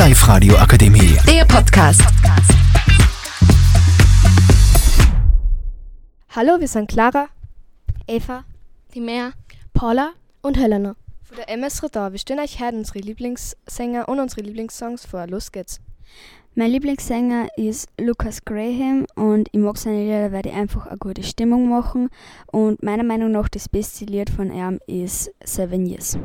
Live-Radio Akademie. Der Podcast. Hallo, wir sind Clara, Eva, die Mea, Paula und Helena. von der MS Radar. Wir stellen euch heute unsere Lieblingssänger und unsere Lieblingssongs vor. Los geht's. Mein Lieblingssänger ist Lucas Graham und ich mag seine Lieder, weil die einfach eine gute Stimmung machen. Und meiner Meinung nach das beste Lied von ihm ist Seven Years.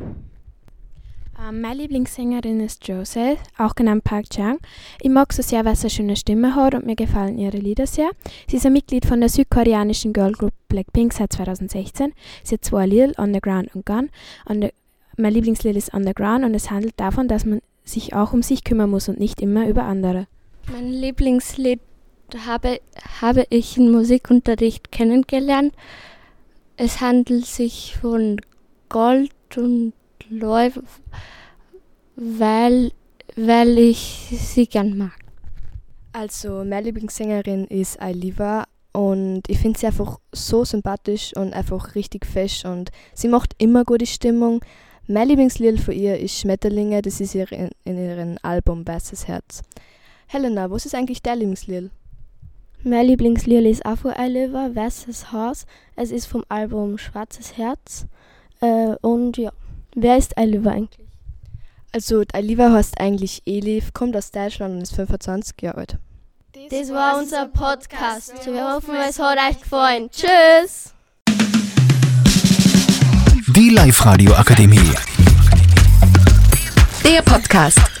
Ähm, meine Lieblingssängerin ist Joseph, auch genannt Park Chang. Ich mag sie sehr, weil sie eine schöne Stimme hat und mir gefallen ihre Lieder sehr. Sie ist ein Mitglied von der südkoreanischen Girlgroup Blackpink seit 2016. Sie hat zwei Lieder, Underground und Gun. On the, mein Lieblingslied ist Underground und es handelt davon, dass man sich auch um sich kümmern muss und nicht immer über andere. Mein Lieblingslied habe, habe ich im Musikunterricht kennengelernt. Es handelt sich von Gold und Leu, weil, weil ich sie gern mag. Also, meine Lieblingssängerin ist Ailiva und ich finde sie einfach so sympathisch und einfach richtig fesch und sie macht immer gute Stimmung. Mein Lieblingslied von ihr ist Schmetterlinge, das ist ihr in, in ihrem Album Weißes Herz. Helena, was ist eigentlich dein Lieblingslied? Mein Lieblingslied ist auch von Oliver, Weißes Haus. Es ist vom Album Schwarzes Herz. Äh, und ja, wer ist Oliver eigentlich? Also, Ailiva heißt eigentlich Elif, kommt aus Deutschland und ist 25 Jahre alt. Das war unser Podcast. Wir hoffen, es hat euch gefallen. Tschüss! Die Live-Radio Akademie. Der Podcast.